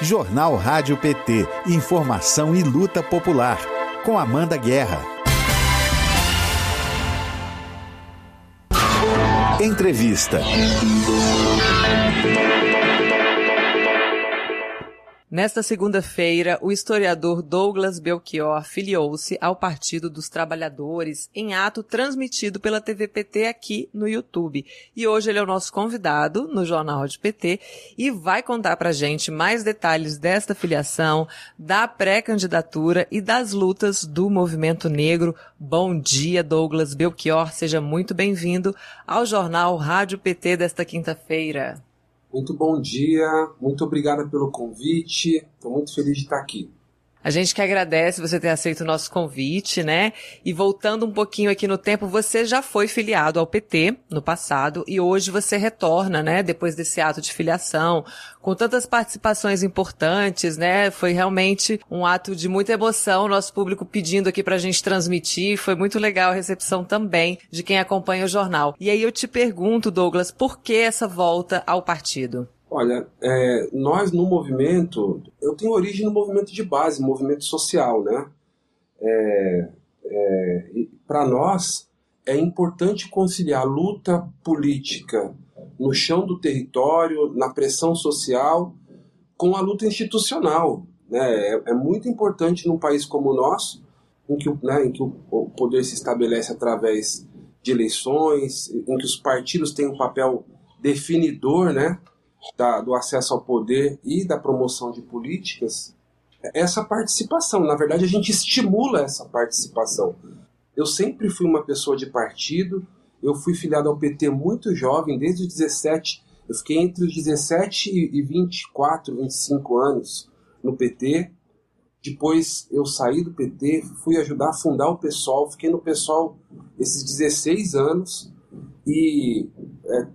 Jornal Rádio PT. Informação e luta popular. Com Amanda Guerra. Entrevista. Nesta segunda-feira, o historiador Douglas Belchior filiou-se ao Partido dos Trabalhadores em ato transmitido pela TVPT aqui no YouTube. E hoje ele é o nosso convidado no Jornal de PT e vai contar pra gente mais detalhes desta filiação, da pré-candidatura e das lutas do movimento negro. Bom dia, Douglas Belchior. Seja muito bem-vindo ao Jornal Rádio PT desta quinta-feira. Muito bom dia, muito obrigada pelo convite. Estou muito feliz de estar aqui. A gente que agradece você ter aceito o nosso convite, né? E voltando um pouquinho aqui no tempo, você já foi filiado ao PT no passado e hoje você retorna, né? Depois desse ato de filiação, com tantas participações importantes, né? Foi realmente um ato de muita emoção, nosso público pedindo aqui pra gente transmitir. Foi muito legal a recepção também de quem acompanha o jornal. E aí eu te pergunto, Douglas, por que essa volta ao partido? Olha, é, nós no movimento, eu tenho origem no movimento de base, movimento social, né? É, é, Para nós é importante conciliar luta política no chão do território, na pressão social, com a luta institucional. Né? É, é muito importante num país como o nosso, em que, né, em que o poder se estabelece através de eleições, em que os partidos têm um papel definidor, né? Da, do acesso ao poder e da promoção de políticas, essa participação. Na verdade, a gente estimula essa participação. Eu sempre fui uma pessoa de partido, eu fui filiado ao PT muito jovem, desde os 17, eu fiquei entre os 17 e 24, 25 anos no PT. Depois eu saí do PT, fui ajudar a fundar o PSOL, fiquei no PSOL esses 16 anos e é,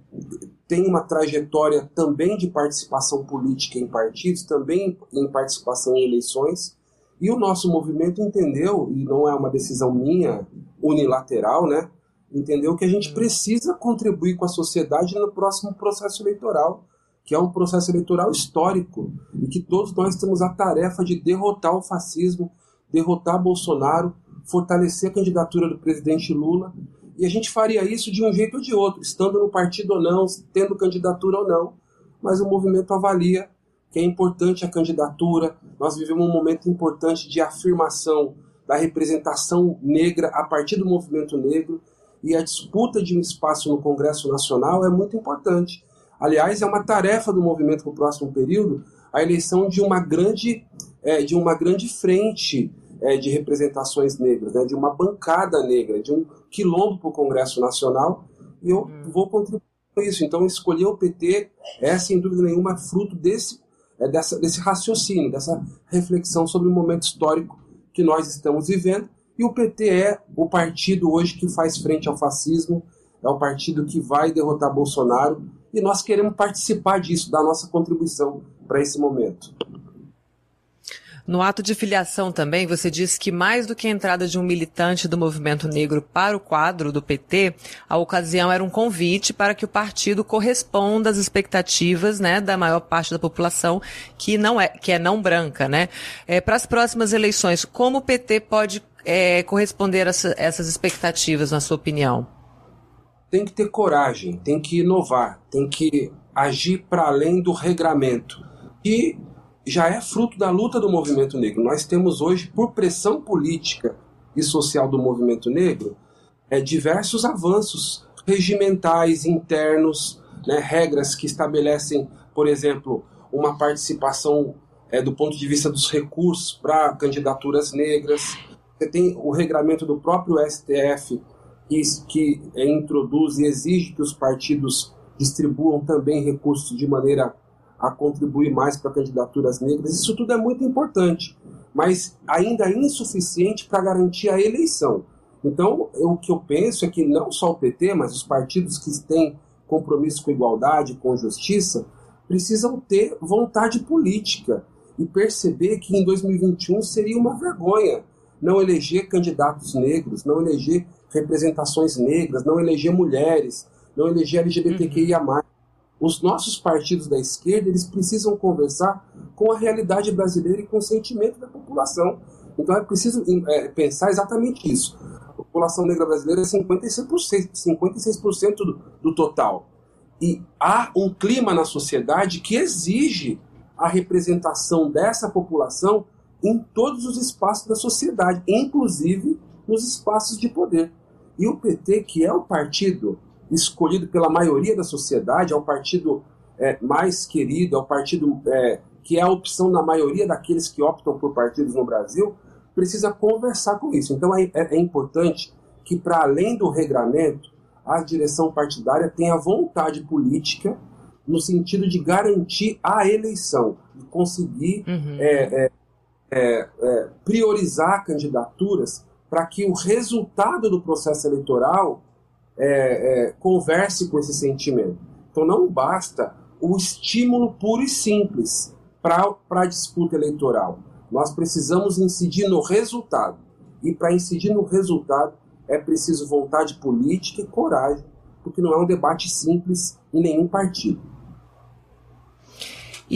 tem uma trajetória também de participação política em partidos, também em participação em eleições. E o nosso movimento entendeu, e não é uma decisão minha unilateral, né? Entendeu que a gente precisa contribuir com a sociedade no próximo processo eleitoral, que é um processo eleitoral histórico, e que todos nós temos a tarefa de derrotar o fascismo, derrotar Bolsonaro, fortalecer a candidatura do presidente Lula e a gente faria isso de um jeito ou de outro, estando no partido ou não, tendo candidatura ou não. Mas o movimento avalia que é importante a candidatura. Nós vivemos um momento importante de afirmação da representação negra a partir do movimento negro e a disputa de um espaço no Congresso Nacional é muito importante. Aliás, é uma tarefa do movimento para o próximo período a eleição de uma grande, é, de uma grande frente é, de representações negras, né, de uma bancada negra, de um quilombo para o Congresso Nacional, e eu hum. vou contribuir com isso. Então, escolher o PT é, sem dúvida nenhuma, fruto desse, é, dessa, desse raciocínio, dessa reflexão sobre o momento histórico que nós estamos vivendo. E o PT é o partido hoje que faz frente ao fascismo, é o partido que vai derrotar Bolsonaro, e nós queremos participar disso, dar nossa contribuição para esse momento. No ato de filiação também, você disse que mais do que a entrada de um militante do movimento negro para o quadro do PT, a ocasião era um convite para que o partido corresponda às expectativas, né, da maior parte da população que não é, que é não branca, né? É, para as próximas eleições, como o PT pode é, corresponder a essas expectativas, na sua opinião? Tem que ter coragem, tem que inovar, tem que agir para além do regramento. E já é fruto da luta do movimento negro. Nós temos hoje, por pressão política e social do movimento negro, é, diversos avanços regimentais, internos, né, regras que estabelecem, por exemplo, uma participação é, do ponto de vista dos recursos para candidaturas negras. Você tem o regramento do próprio STF que, que é, introduz e exige que os partidos distribuam também recursos de maneira a contribuir mais para candidaturas negras. Isso tudo é muito importante, mas ainda é insuficiente para garantir a eleição. Então, eu, o que eu penso é que não só o PT, mas os partidos que têm compromisso com igualdade, com justiça, precisam ter vontade política e perceber que em 2021 seria uma vergonha não eleger candidatos negros, não eleger representações negras, não eleger mulheres, não eleger LGBTQIA+. Os nossos partidos da esquerda eles precisam conversar com a realidade brasileira e com o sentimento da população. Então é preciso é, pensar exatamente isso. A população negra brasileira é 56%, 56% do, do total. E há um clima na sociedade que exige a representação dessa população em todos os espaços da sociedade, inclusive nos espaços de poder. E o PT, que é o partido escolhido pela maioria da sociedade, é o partido é, mais querido, é o partido é, que é a opção da maioria daqueles que optam por partidos no Brasil, precisa conversar com isso. Então é, é, é importante que, para além do regramento, a direção partidária tenha vontade política no sentido de garantir a eleição, de conseguir uhum. é, é, é, é priorizar candidaturas para que o resultado do processo eleitoral é, é, converse com esse sentimento. Então não basta o estímulo puro e simples para a disputa eleitoral. Nós precisamos incidir no resultado. E para incidir no resultado é preciso vontade política e coragem, porque não é um debate simples em nenhum partido.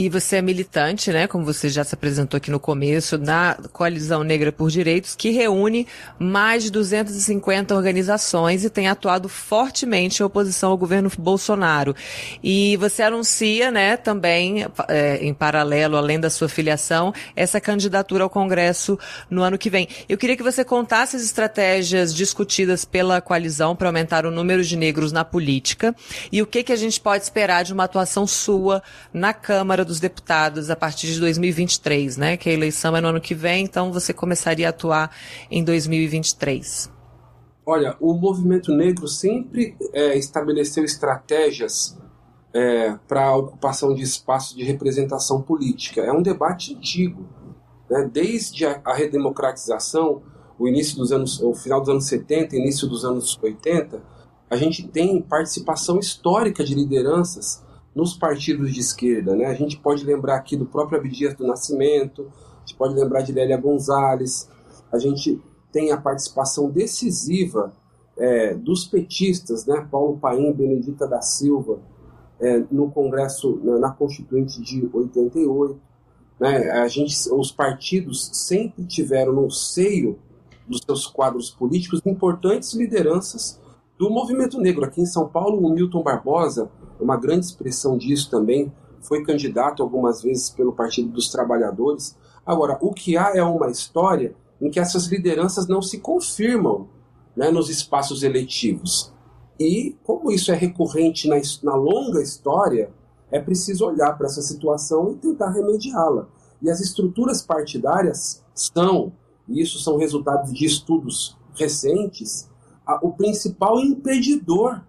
E você é militante, né, como você já se apresentou aqui no começo, na Coalizão Negra por Direitos, que reúne mais de 250 organizações e tem atuado fortemente em oposição ao governo Bolsonaro. E você anuncia, né, também, é, em paralelo, além da sua filiação, essa candidatura ao Congresso no ano que vem. Eu queria que você contasse as estratégias discutidas pela coalizão para aumentar o número de negros na política e o que, que a gente pode esperar de uma atuação sua na Câmara dos Deputados a partir de 2023, né? Que a eleição é no ano que vem, então você começaria a atuar em 2023. Olha, o movimento negro sempre é, estabeleceu estratégias é, para a ocupação de espaços de representação política. É um debate antigo. Né? Desde a, a redemocratização, o início dos anos, o final dos anos 70, início dos anos 80, a gente tem participação histórica de lideranças nos partidos de esquerda. Né? A gente pode lembrar aqui do próprio Abdias do Nascimento, a gente pode lembrar de Lélia Gonzalez, a gente tem a participação decisiva é, dos petistas, né? Paulo Paim, Benedita da Silva, é, no Congresso, na, na, Constituinte de 88. Né? A gente, os partidos sempre tiveram no seio dos seus quadros políticos importantes lideranças do movimento negro. Aqui em São Paulo, o Milton Barbosa uma grande expressão disso também, foi candidato algumas vezes pelo Partido dos Trabalhadores. Agora, o que há é uma história em que essas lideranças não se confirmam né, nos espaços eletivos. E, como isso é recorrente na, na longa história, é preciso olhar para essa situação e tentar remediá-la. E as estruturas partidárias são, e isso são resultados de estudos recentes, a, o principal impedidor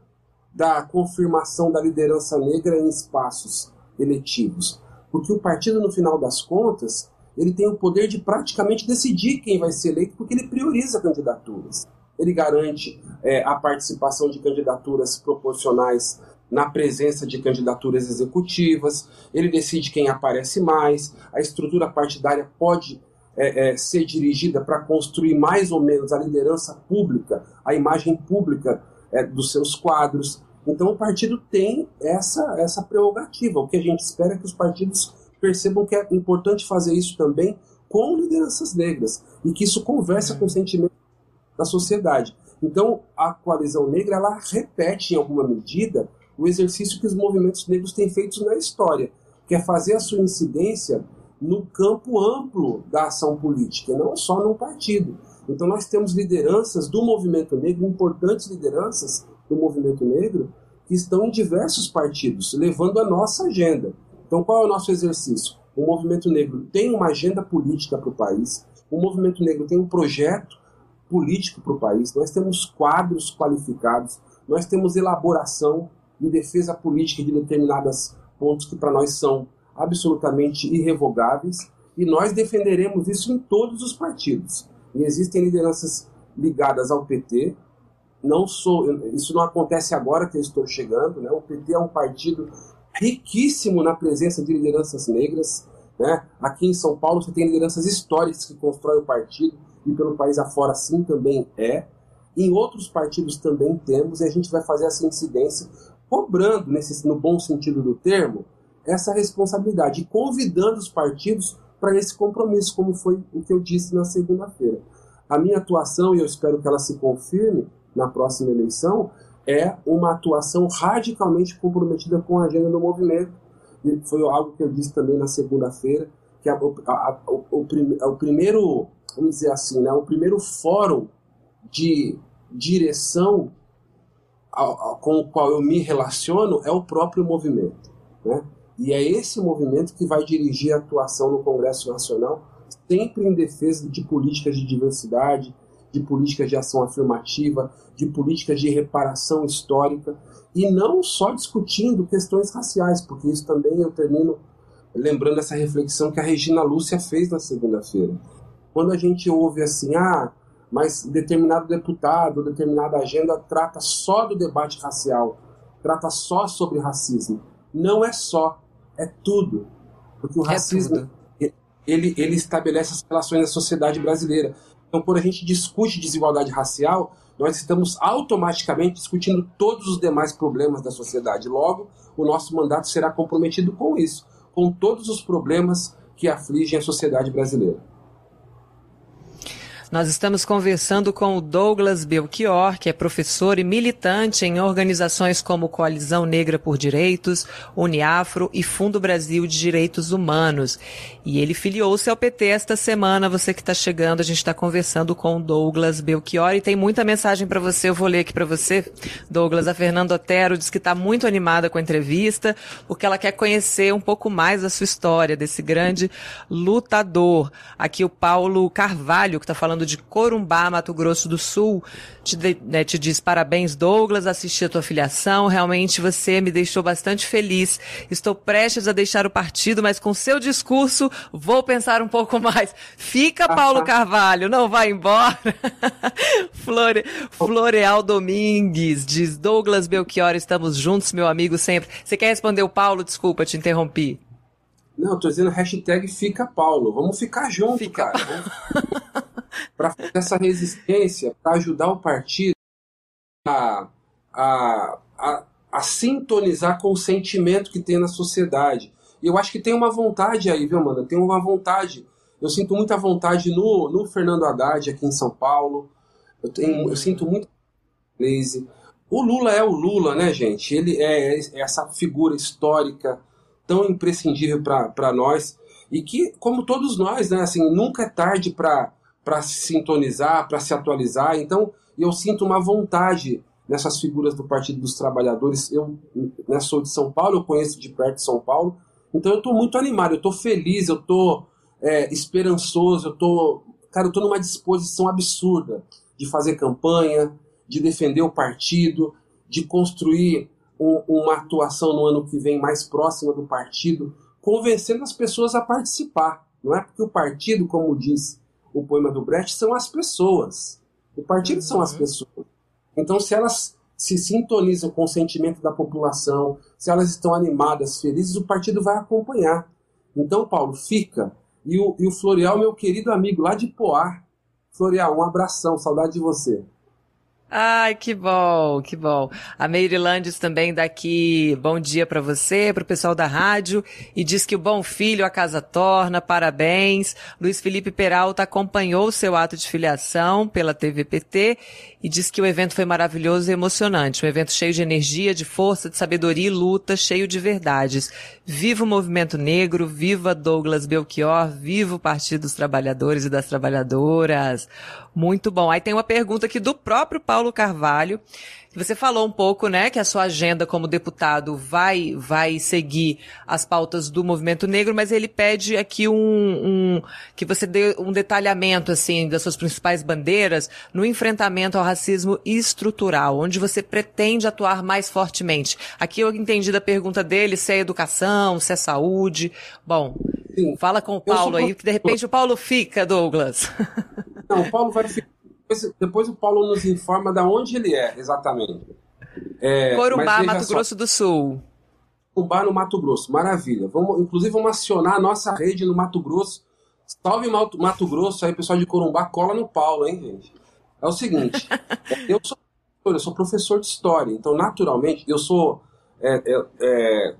da confirmação da liderança negra em espaços eletivos. Porque o partido, no final das contas, ele tem o poder de praticamente decidir quem vai ser eleito, porque ele prioriza candidaturas. Ele garante é, a participação de candidaturas proporcionais na presença de candidaturas executivas, ele decide quem aparece mais, a estrutura partidária pode é, é, ser dirigida para construir mais ou menos a liderança pública, a imagem pública é, dos seus quadros. Então o partido tem essa, essa prerrogativa. O que a gente espera é que os partidos percebam que é importante fazer isso também com lideranças negras e que isso conversa com o sentimento da sociedade. Então a coalizão negra ela repete em alguma medida o exercício que os movimentos negros têm feito na história, que é fazer a sua incidência no campo amplo da ação política, não só num partido. Então nós temos lideranças do movimento negro, importantes lideranças do movimento negro, que estão em diversos partidos, levando a nossa agenda. Então qual é o nosso exercício? O movimento negro tem uma agenda política para o país, o movimento negro tem um projeto político para o país, nós temos quadros qualificados, nós temos elaboração e defesa política de determinados pontos que para nós são absolutamente irrevogáveis, e nós defenderemos isso em todos os partidos. E existem lideranças ligadas ao PT. Não sou, isso não acontece agora que eu estou chegando, né? O PT é um partido riquíssimo na presença de lideranças negras, né? Aqui em São Paulo você tem lideranças históricas que constroem o partido e pelo país afora assim também é. Em outros partidos também temos e a gente vai fazer essa incidência cobrando, nesse, no bom sentido do termo, essa responsabilidade e convidando os partidos para esse compromisso, como foi o que eu disse na segunda-feira. A minha atuação, e eu espero que ela se confirme na próxima eleição, é uma atuação radicalmente comprometida com a agenda do movimento. E foi algo que eu disse também na segunda-feira, que a, a, a, o, o, o, primeiro, vamos dizer assim, né, o primeiro fórum de direção com o qual eu me relaciono é o próprio movimento. Né? E é esse movimento que vai dirigir a atuação no Congresso Nacional, sempre em defesa de políticas de diversidade, de políticas de ação afirmativa, de políticas de reparação histórica, e não só discutindo questões raciais, porque isso também eu termino lembrando essa reflexão que a Regina Lúcia fez na segunda-feira. Quando a gente ouve assim, ah, mas determinado deputado, determinada agenda trata só do debate racial, trata só sobre racismo. Não é só, é tudo. Porque o é racismo, ele, ele estabelece as relações da sociedade brasileira. Então, quando a gente discute desigualdade racial, nós estamos automaticamente discutindo todos os demais problemas da sociedade. Logo, o nosso mandato será comprometido com isso, com todos os problemas que afligem a sociedade brasileira. Nós estamos conversando com o Douglas Belchior, que é professor e militante em organizações como Coalizão Negra por Direitos, Uniafro e Fundo Brasil de Direitos Humanos. E ele filiou-se ao PT esta semana. Você que está chegando, a gente está conversando com o Douglas Belchior e tem muita mensagem para você. Eu vou ler aqui para você. Douglas, a Fernanda Otero diz que está muito animada com a entrevista, porque ela quer conhecer um pouco mais da sua história, desse grande lutador. Aqui o Paulo Carvalho, que está falando falando de Corumbá, Mato Grosso do Sul, te, né, te diz parabéns, Douglas, assisti a tua filiação, realmente você me deixou bastante feliz. Estou prestes a deixar o partido, mas com seu discurso vou pensar um pouco mais. Fica, Paulo Carvalho, não vai embora. Flore, Floreal Domingues diz, Douglas Belchior, estamos juntos, meu amigo, sempre. Você quer responder o Paulo? Desculpa, te interrompi. Não, tô dizendo hashtag fica Paulo. Vamos ficar junto, fica cara. para fazer essa resistência, para ajudar o partido a, a, a, a, sintonizar com o sentimento que tem na sociedade. E eu acho que tem uma vontade aí, viu, Amanda? Tem uma vontade. Eu sinto muita vontade no, no Fernando Haddad aqui em São Paulo. Eu, tenho, eu sinto muito. O Lula é o Lula, né, gente? Ele é, é essa figura histórica tão imprescindível para nós e que, como todos nós, né, assim, nunca é tarde para se sintonizar, para se atualizar. Então, eu sinto uma vontade nessas figuras do Partido dos Trabalhadores. Eu né, sou de São Paulo, eu conheço de perto São Paulo, então eu estou muito animado, eu estou feliz, eu estou é, esperançoso, eu estou, cara, eu estou numa disposição absurda de fazer campanha, de defender o partido, de construir um, uma atuação no ano que vem mais próxima do partido, convencendo as pessoas a participar. Não é porque o partido, como diz o poema do Brecht, são as pessoas. O partido uhum. são as uhum. pessoas. Então, se elas se sintonizam com o sentimento da população, se elas estão animadas, felizes, o partido vai acompanhar. Então, Paulo, fica. E o, e o Florial, meu querido amigo lá de Poá. Florial, um abração, saudade de você. Ai, que bom, que bom. A Meirilandes também daqui, bom dia para você, para o pessoal da rádio, e diz que o bom filho a casa torna, parabéns. Luiz Felipe Peralta acompanhou o seu ato de filiação pela TVPT e diz que o evento foi maravilhoso e emocionante. Um evento cheio de energia, de força, de sabedoria e luta, cheio de verdades. Viva o movimento negro, viva Douglas Belchior, viva o Partido dos Trabalhadores e das Trabalhadoras. Muito bom. Aí tem uma pergunta aqui do próprio Paulo Carvalho. Você falou um pouco, né, que a sua agenda como deputado vai vai seguir as pautas do movimento negro, mas ele pede aqui um, um que você dê um detalhamento assim das suas principais bandeiras no enfrentamento ao racismo estrutural, onde você pretende atuar mais fortemente. Aqui eu entendi da pergunta dele se é educação, se é saúde. Bom, Sim. fala com o Paulo aí, que de repente o Paulo fica, Douglas. Não, o Paulo vai ficar depois, depois o Paulo nos informa de onde ele é, exatamente. É, Corumbá, Mato só. Grosso do Sul. Corumbá, no Mato Grosso, maravilha. Vamos, inclusive, vamos acionar a nossa rede no Mato Grosso. Salve Mato, Mato Grosso, aí pessoal de Corumbá, cola no Paulo, hein, gente? É o seguinte, eu sou, eu sou professor de história, então, naturalmente, eu sou é, é, é,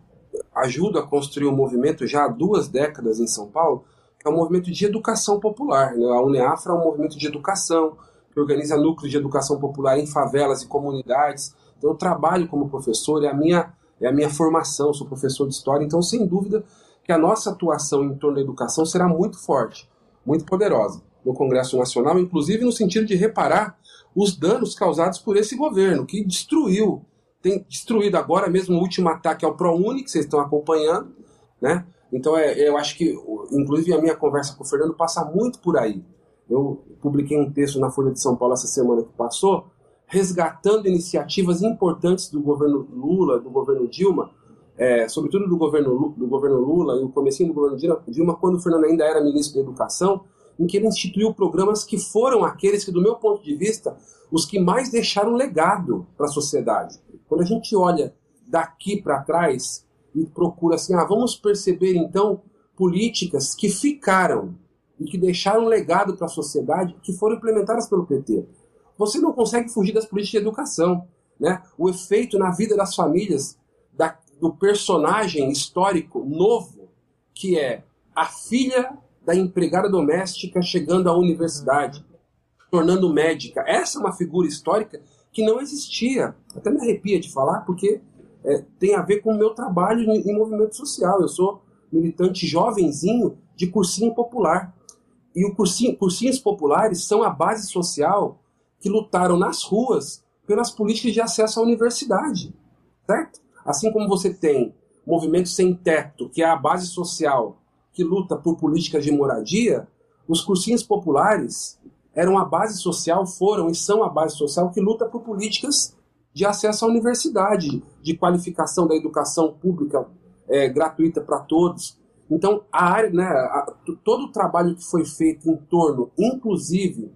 ajudo a construir um movimento já há duas décadas em São Paulo, que é um movimento de educação popular. Né? A UNEAFRA é um movimento de educação, que organiza núcleos de educação popular em favelas e comunidades. Então, eu trabalho como professor, é a minha, é a minha formação, sou professor de história, então, sem dúvida, que a nossa atuação em torno da educação será muito forte, muito poderosa no Congresso Nacional, inclusive no sentido de reparar os danos causados por esse governo, que destruiu, tem destruído agora mesmo o último ataque ao ProUni, que vocês estão acompanhando, né? Então, é, eu acho que, inclusive, a minha conversa com o Fernando passa muito por aí. Eu publiquei um texto na Folha de São Paulo essa semana que passou, resgatando iniciativas importantes do governo Lula, do governo Dilma, é, sobretudo do governo, do governo Lula e o comecinho do governo Dilma, quando o Fernando ainda era ministro da Educação, em que ele instituiu programas que foram aqueles que, do meu ponto de vista, os que mais deixaram legado para a sociedade. Quando a gente olha daqui para trás e procura assim, ah, vamos perceber então políticas que ficaram e que deixaram legado para a sociedade, que foram implementadas pelo PT. Você não consegue fugir das políticas de educação. Né? O efeito na vida das famílias da, do personagem histórico novo, que é a filha da empregada doméstica chegando à universidade, tornando médica. Essa é uma figura histórica que não existia. Até me arrepia de falar, porque é, tem a ver com o meu trabalho em, em movimento social. Eu sou militante jovenzinho de cursinho popular. E o cursinho, cursinhos populares são a base social que lutaram nas ruas pelas políticas de acesso à universidade, certo? Assim como você tem movimento sem teto, que é a base social que luta por políticas de moradia, os cursinhos populares eram a base social, foram e são a base social que luta por políticas de acesso à universidade, de qualificação da educação pública é, gratuita para todos. Então, a área, né, a, todo o trabalho que foi feito em torno, inclusive,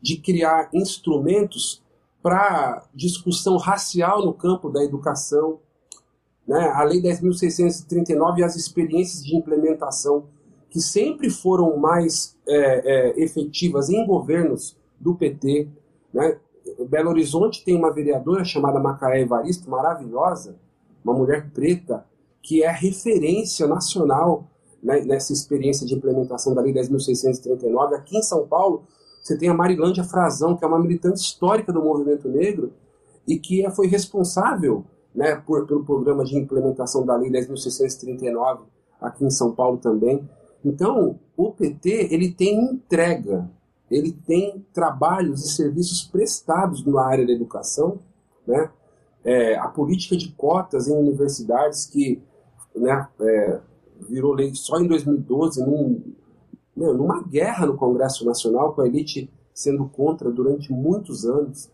de criar instrumentos para discussão racial no campo da educação, né, a Lei 10.639 e as experiências de implementação, que sempre foram mais é, é, efetivas em governos do PT. Né? Belo Horizonte tem uma vereadora chamada Macaé Evaristo, maravilhosa, uma mulher preta, que é referência nacional né, nessa experiência de implementação da Lei 10.639. Aqui em São Paulo, você tem a Marilândia Frazão, que é uma militante histórica do movimento negro e que é, foi responsável né, por, pelo programa de implementação da Lei 10.639 aqui em São Paulo também. Então, o PT ele tem entrega, ele tem trabalhos e serviços prestados na área da educação, né? É, a política de cotas em universidades que né, é, virou lei só em 2012, num, numa guerra no Congresso Nacional, com a elite sendo contra durante muitos anos.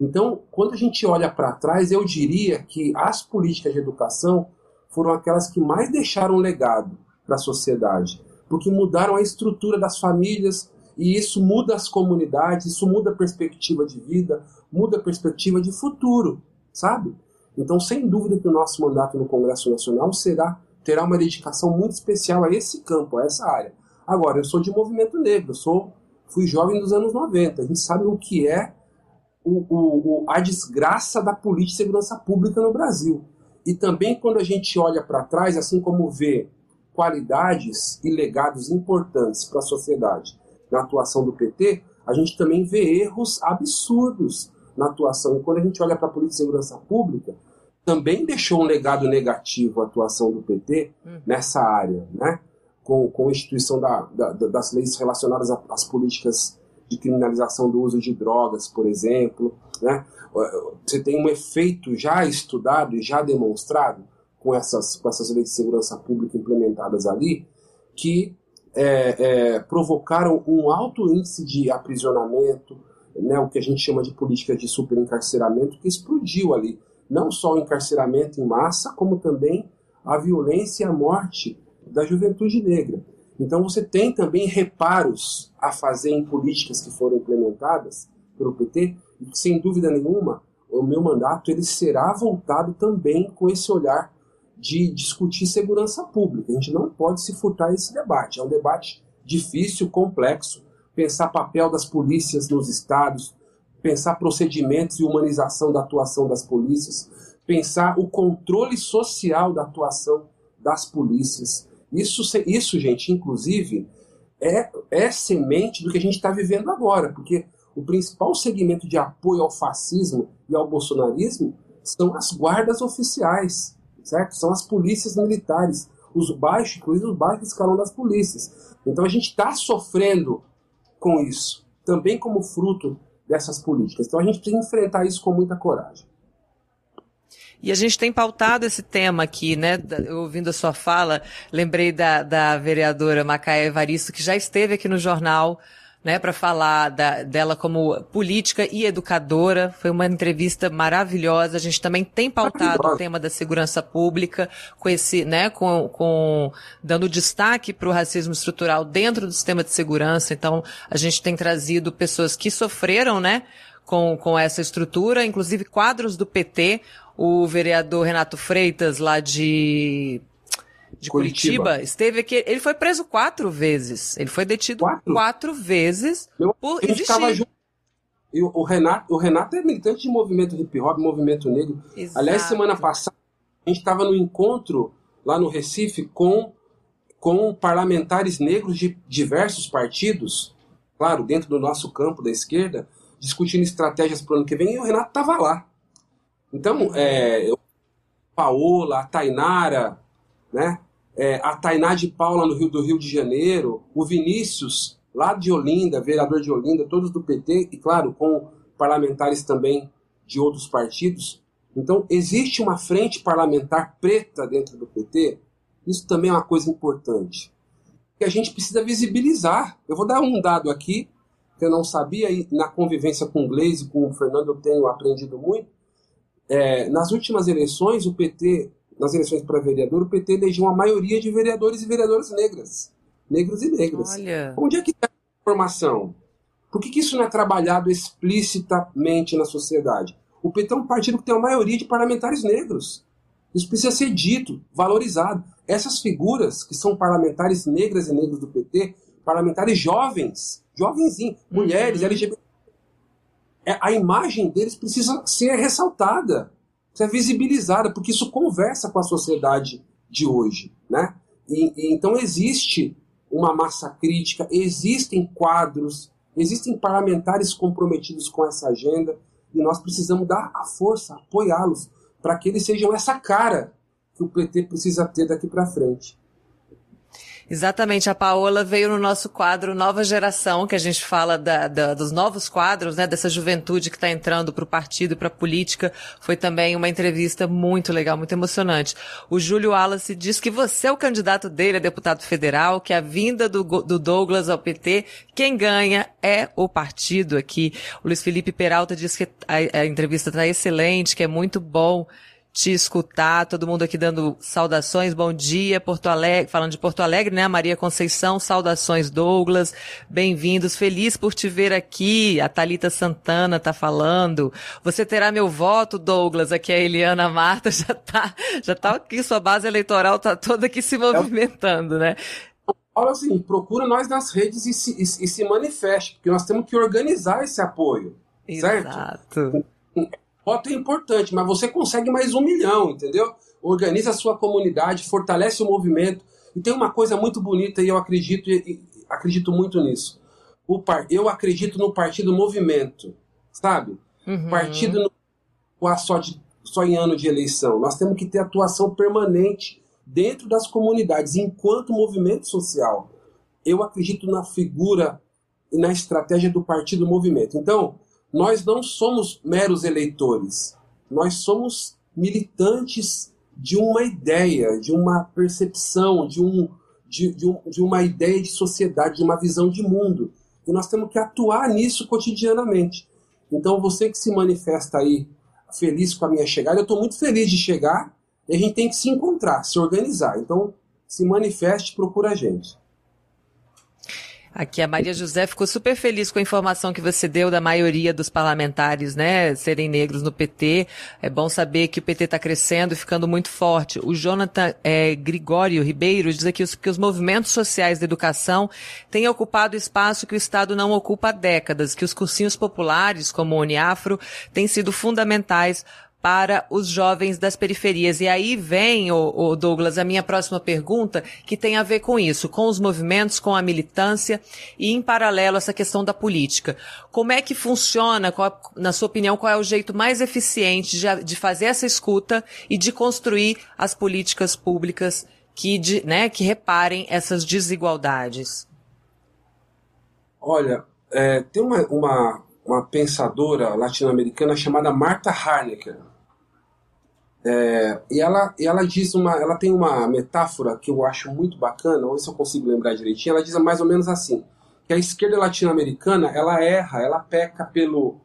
Então, quando a gente olha para trás, eu diria que as políticas de educação foram aquelas que mais deixaram legado para a sociedade, porque mudaram a estrutura das famílias e isso muda as comunidades, isso muda a perspectiva de vida, muda a perspectiva de futuro, sabe? Então, sem dúvida que o nosso mandato no Congresso Nacional será terá uma dedicação muito especial a esse campo, a essa área. Agora, eu sou de movimento negro, sou, fui jovem dos anos 90, a gente sabe o que é o, o, a desgraça da política de segurança pública no Brasil. E também quando a gente olha para trás, assim como vê qualidades e legados importantes para a sociedade na atuação do PT, a gente também vê erros absurdos na atuação. E quando a gente olha para a política de segurança pública, também deixou um legado negativo a atuação do PT uhum. nessa área, né? com, com a instituição da, da, das leis relacionadas às políticas de criminalização do uso de drogas, por exemplo. Né? Você tem um efeito já estudado e já demonstrado com essas, com essas leis de segurança pública implementadas ali, que é, é, provocaram um alto índice de aprisionamento, né, o que a gente chama de política de superencarceramento, que explodiu ali não só o encarceramento em massa, como também a violência e a morte da juventude negra. Então você tem também reparos a fazer em políticas que foram implementadas pelo PT e que, sem dúvida nenhuma, o meu mandato ele será voltado também com esse olhar de discutir segurança pública. A gente não pode se furtar esse debate. É um debate difícil, complexo. Pensar papel das polícias nos estados, pensar procedimentos e humanização da atuação das polícias, pensar o controle social da atuação das polícias. Isso, isso gente, inclusive, é, é semente do que a gente está vivendo agora, porque o principal segmento de apoio ao fascismo e ao bolsonarismo são as guardas oficiais, certo? São as polícias militares, os baixos, inclusive os baixos escalão das polícias. Então a gente está sofrendo com isso, também como fruto dessas políticas. Então a gente precisa enfrentar isso com muita coragem. E a gente tem pautado esse tema aqui, né? ouvindo a sua fala, lembrei da, da vereadora Macaé Evaristo, que já esteve aqui no jornal, né, para falar da, dela como política e educadora. Foi uma entrevista maravilhosa. A gente também tem pautado o tema da segurança pública com esse, né, com, com dando destaque para o racismo estrutural dentro do sistema de segurança. Então, a gente tem trazido pessoas que sofreram, né, com, com essa estrutura, inclusive quadros do PT. O vereador Renato Freitas, lá de de Curitiba. Curitiba. esteve aqui. Ele foi preso quatro vezes. Ele foi detido quatro, quatro vezes Meu, por existir. Junto. O Renato, o Renato é militante de movimento hip hop, movimento negro. Exato. Aliás, semana passada a gente estava no encontro lá no Recife com com parlamentares negros de diversos partidos, claro, dentro do nosso campo da esquerda, discutindo estratégias para o ano que vem, e o Renato estava lá. Então, é, Paola, a Tainara, né? É, a Tainá de Paula no Rio do Rio de Janeiro, o Vinícius lá de Olinda, vereador de Olinda, todos do PT e claro com parlamentares também de outros partidos. Então existe uma frente parlamentar preta dentro do PT. Isso também é uma coisa importante que a gente precisa visibilizar. Eu vou dar um dado aqui que eu não sabia e na convivência com o Gleisi com o Fernando eu tenho aprendido muito. É, nas últimas eleições o PT nas eleições para vereador, o PT elegeu uma maioria de vereadores e vereadoras negras. Negros e negras. Olha. Onde é que está a informação? Por que, que isso não é trabalhado explicitamente na sociedade? O PT é um partido que tem uma maioria de parlamentares negros. Isso precisa ser dito, valorizado. Essas figuras que são parlamentares negras e negros do PT, parlamentares jovens, jovenzinhos, mulheres, uhum. LGBT, é, a imagem deles precisa ser ressaltada é visibilizada, porque isso conversa com a sociedade de hoje, né? E, e, então existe uma massa crítica, existem quadros, existem parlamentares comprometidos com essa agenda e nós precisamos dar a força, apoiá-los para que eles sejam essa cara que o PT precisa ter daqui para frente. Exatamente, a Paola veio no nosso quadro Nova Geração, que a gente fala da, da, dos novos quadros, né, dessa juventude que está entrando para o partido e para a política. Foi também uma entrevista muito legal, muito emocionante. O Júlio Wallace diz que você é o candidato dele a deputado federal, que a vinda do, do Douglas ao PT, quem ganha é o partido aqui. O Luiz Felipe Peralta diz que a, a entrevista está excelente, que é muito bom te escutar, todo mundo aqui dando saudações, bom dia, Porto Alegre, falando de Porto Alegre, né, Maria Conceição, saudações Douglas, bem-vindos, feliz por te ver aqui, a Talita Santana tá falando, você terá meu voto, Douglas, aqui a Eliana Marta já tá, já tá aqui, sua base eleitoral tá toda aqui se movimentando, né? Olha assim, procura nós nas redes e se, e, e se manifeste, porque nós temos que organizar esse apoio, Exato. certo? Voto é importante, mas você consegue mais um milhão, entendeu? Organiza a sua comunidade, fortalece o movimento. E tem uma coisa muito bonita e eu acredito, e, acredito muito nisso. O par, eu acredito no partido movimento, sabe? Uhum. Partido no, só, de, só em ano de eleição. Nós temos que ter atuação permanente dentro das comunidades, enquanto movimento social. Eu acredito na figura e na estratégia do partido movimento. Então, nós não somos meros eleitores, nós somos militantes de uma ideia, de uma percepção, de, um, de, de, um, de uma ideia de sociedade, de uma visão de mundo. E nós temos que atuar nisso cotidianamente. Então, você que se manifesta aí feliz com a minha chegada, eu estou muito feliz de chegar e a gente tem que se encontrar, se organizar. Então, se manifeste, procura a gente. Aqui a Maria José ficou super feliz com a informação que você deu da maioria dos parlamentares, né, serem negros no PT. É bom saber que o PT está crescendo e ficando muito forte. O Jonathan é, Grigório Ribeiro diz aqui que os movimentos sociais da educação têm ocupado espaço que o Estado não ocupa há décadas, que os cursinhos populares, como o Uniafro, têm sido fundamentais para os jovens das periferias. E aí vem, o, o Douglas, a minha próxima pergunta, que tem a ver com isso, com os movimentos, com a militância e, em paralelo, essa questão da política. Como é que funciona, qual, na sua opinião, qual é o jeito mais eficiente de, de fazer essa escuta e de construir as políticas públicas que, de, né, que reparem essas desigualdades? Olha, é, tem uma, uma uma pensadora latino-americana chamada Martha Harnecker. É, e ela, ela diz uma, ela tem uma metáfora que eu acho muito bacana, ver se eu consigo lembrar direitinho. Ela diz mais ou menos assim: que a esquerda latino-americana ela erra, ela peca pelo,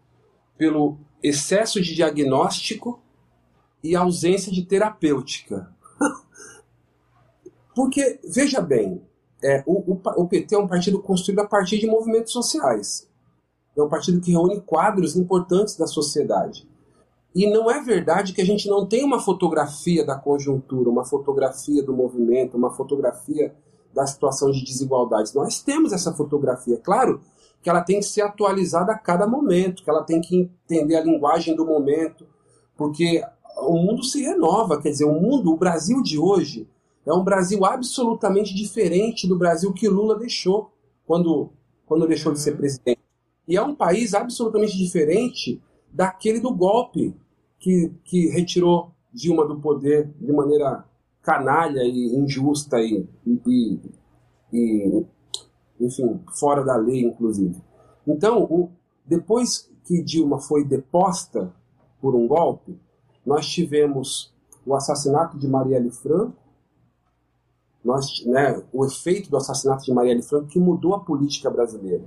pelo excesso de diagnóstico e ausência de terapêutica. Porque, veja bem, é, o, o, o PT é um partido construído a partir de movimentos sociais. É um partido que reúne quadros importantes da sociedade. E não é verdade que a gente não tem uma fotografia da conjuntura, uma fotografia do movimento, uma fotografia da situação de desigualdades. Nós temos essa fotografia. Claro que ela tem que ser atualizada a cada momento, que ela tem que entender a linguagem do momento, porque o mundo se renova. Quer dizer, o mundo, o Brasil de hoje, é um Brasil absolutamente diferente do Brasil que Lula deixou quando, quando deixou de ser uhum. presidente. E é um país absolutamente diferente daquele do golpe que, que retirou Dilma do poder de maneira canalha e injusta e, e, e enfim, fora da lei, inclusive. Então, o, depois que Dilma foi deposta por um golpe, nós tivemos o assassinato de Marielle Franco, nós, né, o efeito do assassinato de Marielle Franco que mudou a política brasileira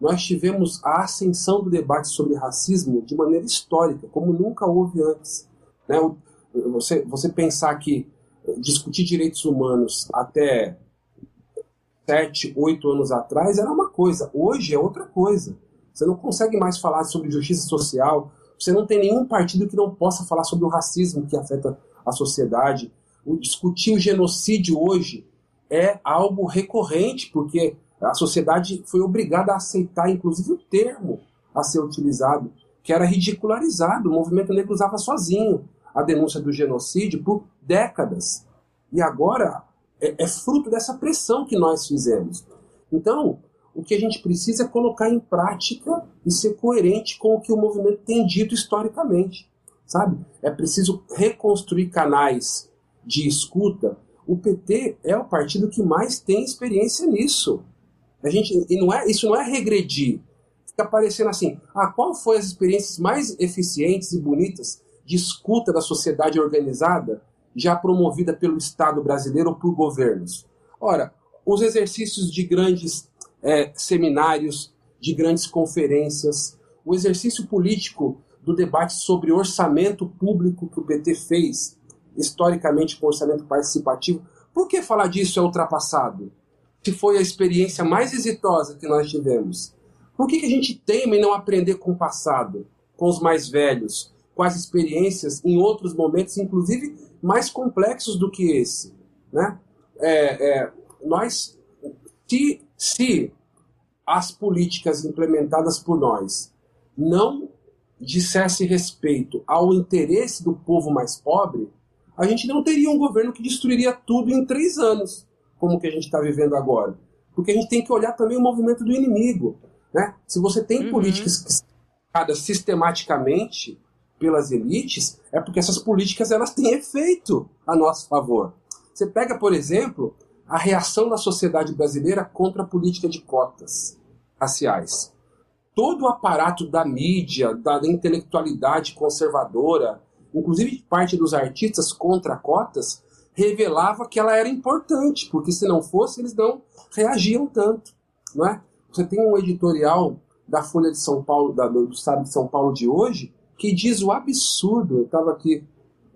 nós tivemos a ascensão do debate sobre racismo de maneira histórica, como nunca houve antes. Né? Você, você pensar que discutir direitos humanos até sete, oito anos atrás era uma coisa, hoje é outra coisa. Você não consegue mais falar sobre justiça social, você não tem nenhum partido que não possa falar sobre o racismo que afeta a sociedade. O discutir o genocídio hoje é algo recorrente, porque a sociedade foi obrigada a aceitar, inclusive, o termo a ser utilizado, que era ridicularizado. O movimento negro usava sozinho a denúncia do genocídio por décadas. E agora é, é fruto dessa pressão que nós fizemos. Então, o que a gente precisa é colocar em prática e ser coerente com o que o movimento tem dito historicamente, sabe? É preciso reconstruir canais de escuta. O PT é o partido que mais tem experiência nisso. A gente, e não é, isso não é regredir. Fica parecendo assim, ah, qual foi as experiências mais eficientes e bonitas de escuta da sociedade organizada já promovida pelo Estado brasileiro ou por governos? Ora, os exercícios de grandes é, seminários, de grandes conferências, o exercício político do debate sobre orçamento público que o PT fez, historicamente com orçamento participativo. Por que falar disso é ultrapassado? Se foi a experiência mais exitosa que nós tivemos? Por que, que a gente teme em não aprender com o passado, com os mais velhos, com as experiências em outros momentos, inclusive mais complexos do que esse? Né? É, é, nós, se, se as políticas implementadas por nós não dissesse respeito ao interesse do povo mais pobre, a gente não teria um governo que destruiria tudo em três anos como que a gente está vivendo agora. Porque a gente tem que olhar também o movimento do inimigo. Né? Se você tem uhum. políticas que são sistematicamente pelas elites, é porque essas políticas elas têm efeito a nosso favor. Você pega, por exemplo, a reação da sociedade brasileira contra a política de cotas raciais. Todo o aparato da mídia, da intelectualidade conservadora, inclusive parte dos artistas contra cotas, revelava que ela era importante, porque se não fosse, eles não reagiam tanto. Não é? Você tem um editorial da Folha de São Paulo, da, do Estado de São Paulo de hoje, que diz o absurdo, eu estava aqui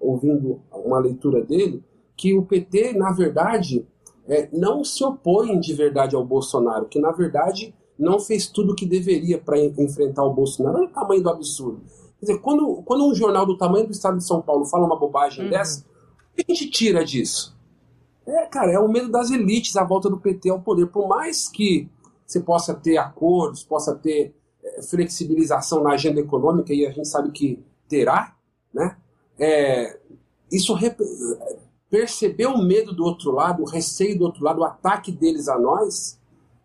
ouvindo uma leitura dele, que o PT, na verdade, é, não se opõe de verdade ao Bolsonaro, que na verdade não fez tudo o que deveria para enfrentar o Bolsonaro. Olha o tamanho do absurdo. Quer dizer, quando, quando um jornal do tamanho do Estado de São Paulo fala uma bobagem uhum. dessa, que a gente tira disso? É, cara, é o medo das elites à volta do PT ao poder. Por mais que você possa ter acordos, possa ter é, flexibilização na agenda econômica, e a gente sabe que terá, né? É, isso perceber o medo do outro lado, o receio do outro lado, o ataque deles a nós,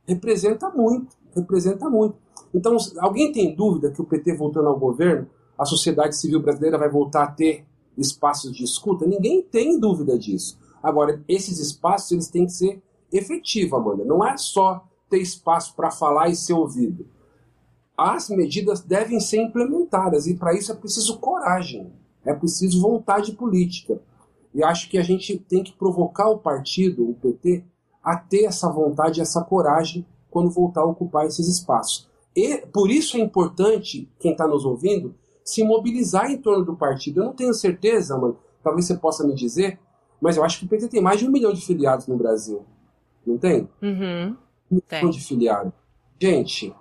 representa muito, representa muito. Então, alguém tem dúvida que o PT voltando ao governo, a sociedade civil brasileira vai voltar a ter espaços de escuta? Ninguém tem dúvida disso. Agora, esses espaços eles têm que ser efetivos, Amanda. Não é só ter espaço para falar e ser ouvido. As medidas devem ser implementadas e para isso é preciso coragem, é preciso vontade política. E acho que a gente tem que provocar o partido, o PT, a ter essa vontade, essa coragem quando voltar a ocupar esses espaços. E por isso é importante, quem está nos ouvindo, se mobilizar em torno do partido. Eu não tenho certeza, mano, talvez você possa me dizer, mas eu acho que o PT tem mais de um milhão de filiados no Brasil. Não tem? Uhum. Um milhão de filiados. Gente,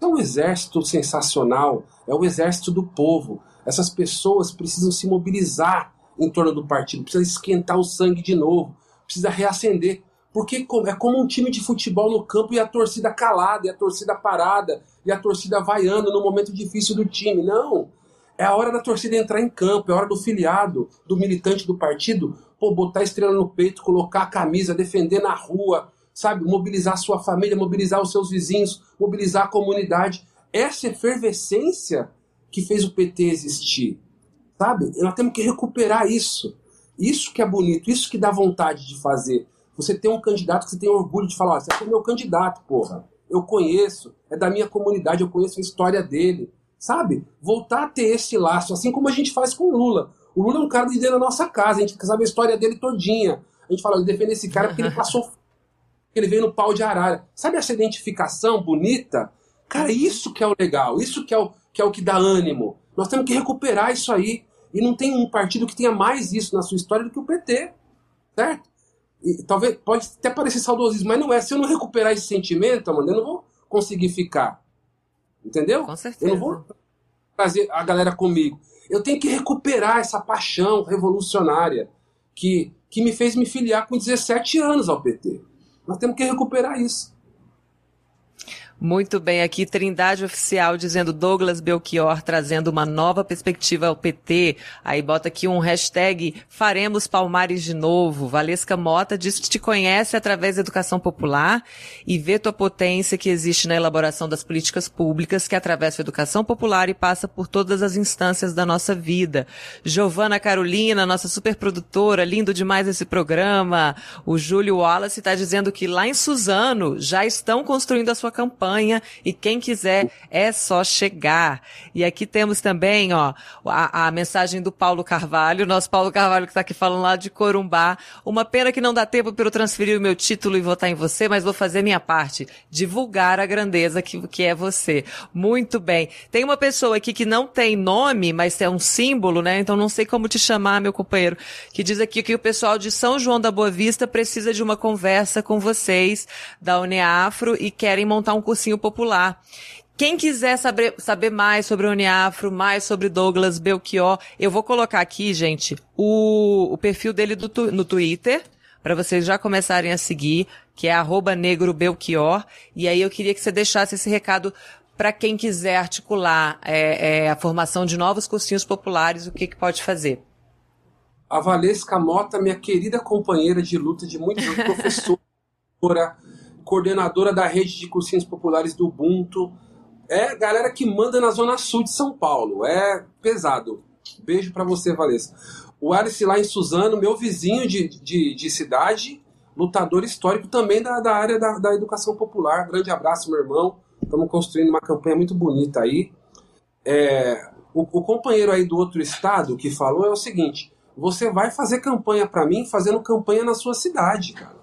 é um exército sensacional, é o exército do povo. Essas pessoas precisam se mobilizar em torno do partido, precisa esquentar o sangue de novo, precisa reacender. Porque é como um time de futebol no campo e a torcida calada, e a torcida parada, e a torcida vaiando no momento difícil do time. Não. É a hora da torcida entrar em campo, é a hora do filiado, do militante do partido, pô, botar a estrela no peito, colocar a camisa, defender na rua, sabe? Mobilizar sua família, mobilizar os seus vizinhos, mobilizar a comunidade. Essa efervescência que fez o PT existir. Sabe? Nós temos que recuperar isso. Isso que é bonito, isso que dá vontade de fazer. Você tem um candidato que você tem orgulho de falar, ó, você é meu candidato, porra. Eu conheço, é da minha comunidade, eu conheço a história dele. Sabe? Voltar a ter esse laço, assim como a gente faz com o Lula. O Lula é um cara de dentro da nossa casa, a gente sabe a história dele todinha. A gente fala, ele defende esse cara porque ele passou. ele veio no pau de arara. Sabe essa identificação bonita? Cara, isso que é o legal, isso que é o que, é o que dá ânimo. Nós temos que recuperar isso aí. E não tem um partido que tenha mais isso na sua história do que o PT. Certo? E, talvez pode até parecer saudosismo, mas não é. Se eu não recuperar esse sentimento, mano, eu não vou conseguir ficar. Entendeu? Com certeza. Eu não vou trazer a galera comigo. Eu tenho que recuperar essa paixão revolucionária que, que me fez me filiar com 17 anos ao PT. Nós temos que recuperar isso. Muito bem, aqui Trindade Oficial dizendo Douglas Belchior trazendo uma nova perspectiva ao PT. Aí bota aqui um hashtag Faremos Palmares de novo. Valesca Mota diz que te conhece através da educação popular e vê tua potência que existe na elaboração das políticas públicas que atravessa a educação popular e passa por todas as instâncias da nossa vida. Giovana Carolina, nossa superprodutora, lindo demais esse programa. O Júlio Wallace está dizendo que lá em Suzano já estão construindo a sua campanha e quem quiser é só chegar. E aqui temos também, ó, a, a mensagem do Paulo Carvalho, nosso Paulo Carvalho que está aqui falando lá de Corumbá. Uma pena que não dá tempo para eu transferir o meu título e votar em você, mas vou fazer minha parte. Divulgar a grandeza que, que é você. Muito bem. Tem uma pessoa aqui que não tem nome, mas é um símbolo, né? Então não sei como te chamar, meu companheiro, que diz aqui que o pessoal de São João da Boa Vista precisa de uma conversa com vocês da Uneafro e querem montar um curso cursinho popular. Quem quiser saber, saber mais sobre o Uniafro, mais sobre Douglas Belchior, eu vou colocar aqui, gente, o, o perfil dele do, no Twitter, para vocês já começarem a seguir, que é arroba negro Belchior. E aí eu queria que você deixasse esse recado para quem quiser articular é, é, a formação de novos cursinhos populares, o que, que pode fazer. A Valesca Mota, minha querida companheira de luta de muitos anos, professora, coordenadora da rede de cursinhos populares do Ubuntu. É galera que manda na Zona Sul de São Paulo. É pesado. Beijo para você, Valesca. O Alice lá em Suzano, meu vizinho de, de, de cidade, lutador histórico também da, da área da, da educação popular. Grande abraço, meu irmão. Estamos construindo uma campanha muito bonita aí. É, o, o, companheiro aí do outro estado que falou é o seguinte: você vai fazer campanha para mim fazendo campanha na sua cidade, cara.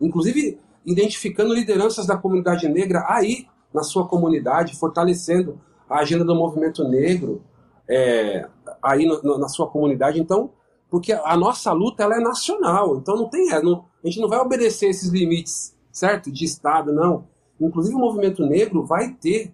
Inclusive, identificando lideranças da comunidade negra aí na sua comunidade, fortalecendo a agenda do movimento negro é, aí no, no, na sua comunidade. Então, porque a nossa luta ela é nacional, então não tem, é, não, a gente não vai obedecer esses limites, certo? De Estado, não. Inclusive o movimento negro vai ter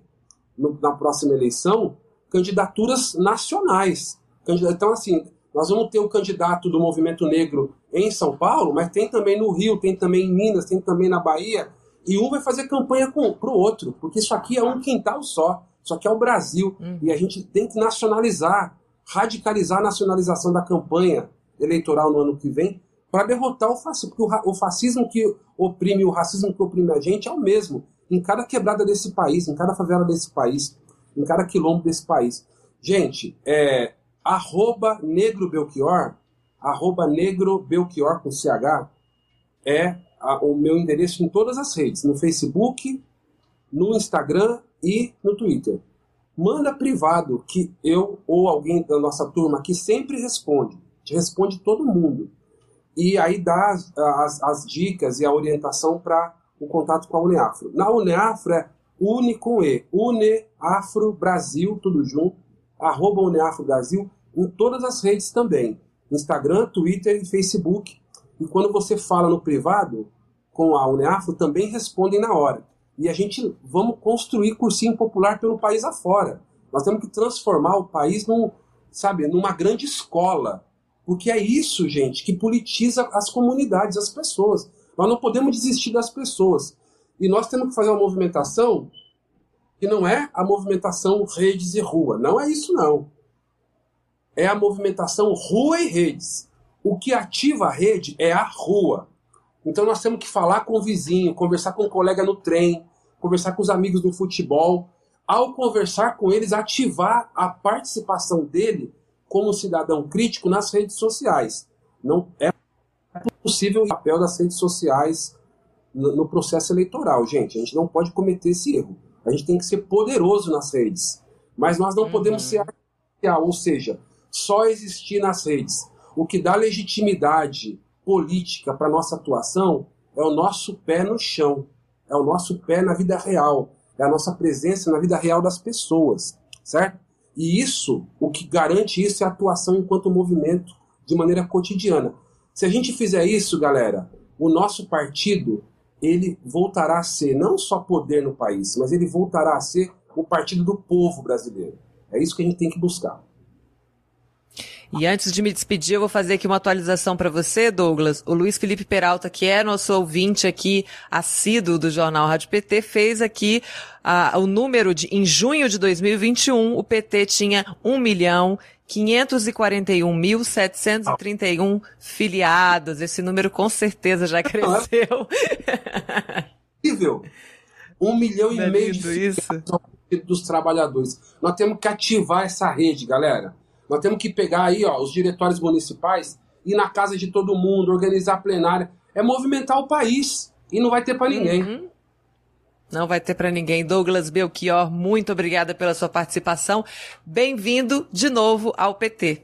no, na próxima eleição candidaturas nacionais. Então, assim, nós vamos ter o candidato do movimento negro em São Paulo, mas tem também no Rio, tem também em Minas, tem também na Bahia. E um vai fazer campanha para o outro, porque isso aqui é um quintal só. Isso aqui é o Brasil. Hum. E a gente tem que nacionalizar radicalizar a nacionalização da campanha eleitoral no ano que vem para derrotar o fascismo, porque o fascismo que oprime, o racismo que oprime a gente é o mesmo em cada quebrada desse país, em cada favela desse país, em cada quilombo desse país. Gente, é arroba negro Belchior, arroba negro Belchior com CH, é a, o meu endereço em todas as redes, no Facebook, no Instagram e no Twitter. Manda privado que eu ou alguém da nossa turma aqui sempre responde. Responde todo mundo. E aí dá as, as, as dicas e a orientação para o contato com a Uneafro. Na Uneafro é Uni com E, Uneafro Brasil, tudo junto, arroba Uneafro Brasil, em todas as redes também. Instagram, Twitter e Facebook. E quando você fala no privado com a Uneafro, também respondem na hora. E a gente vamos construir cursinho popular pelo país afora. Nós temos que transformar o país num, sabe, numa grande escola. Porque é isso, gente, que politiza as comunidades, as pessoas. Nós não podemos desistir das pessoas. E nós temos que fazer uma movimentação que não é a movimentação redes e rua. Não é isso, não. É a movimentação rua e redes. O que ativa a rede é a rua. Então nós temos que falar com o vizinho, conversar com o colega no trem, conversar com os amigos no futebol. Ao conversar com eles, ativar a participação dele como cidadão crítico nas redes sociais. Não é possível o papel das redes sociais no, no processo eleitoral, gente. A gente não pode cometer esse erro. A gente tem que ser poderoso nas redes. Mas nós não uhum. podemos ser artificial, ou seja, só existir nas redes. O que dá legitimidade política para nossa atuação é o nosso pé no chão, é o nosso pé na vida real, é a nossa presença na vida real das pessoas, certo? E isso, o que garante isso é a atuação enquanto movimento de maneira cotidiana. Se a gente fizer isso, galera, o nosso partido ele voltará a ser não só poder no país, mas ele voltará a ser o partido do povo brasileiro. É isso que a gente tem que buscar. E antes de me despedir, eu vou fazer aqui uma atualização para você, Douglas. O Luiz Felipe Peralta, que é nosso ouvinte aqui, assíduo do Jornal Rádio PT, fez aqui uh, o número de, em junho de 2021, o PT tinha 1 milhão 541.731 filiados. Esse número com certeza já cresceu. Incrível! Um milhão e é meio de isso. dos trabalhadores. Nós temos que ativar essa rede, galera. Nós temos que pegar aí ó, os diretórios municipais, ir na casa de todo mundo, organizar plenária. É movimentar o país. E não vai ter para ninguém. Uhum. Não vai ter para ninguém. Douglas Belchior, muito obrigada pela sua participação. Bem-vindo de novo ao PT.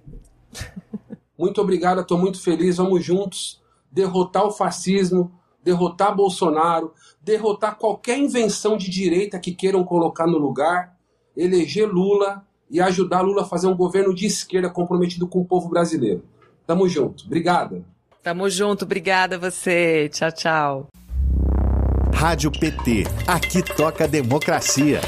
Muito obrigado, estou muito feliz. Vamos juntos derrotar o fascismo, derrotar Bolsonaro, derrotar qualquer invenção de direita que queiram colocar no lugar, eleger Lula e ajudar Lula a fazer um governo de esquerda comprometido com o povo brasileiro. Tamo junto. Obrigada. Tamo junto. Obrigada a você. Tchau, tchau. Rádio PT. Aqui toca democracia.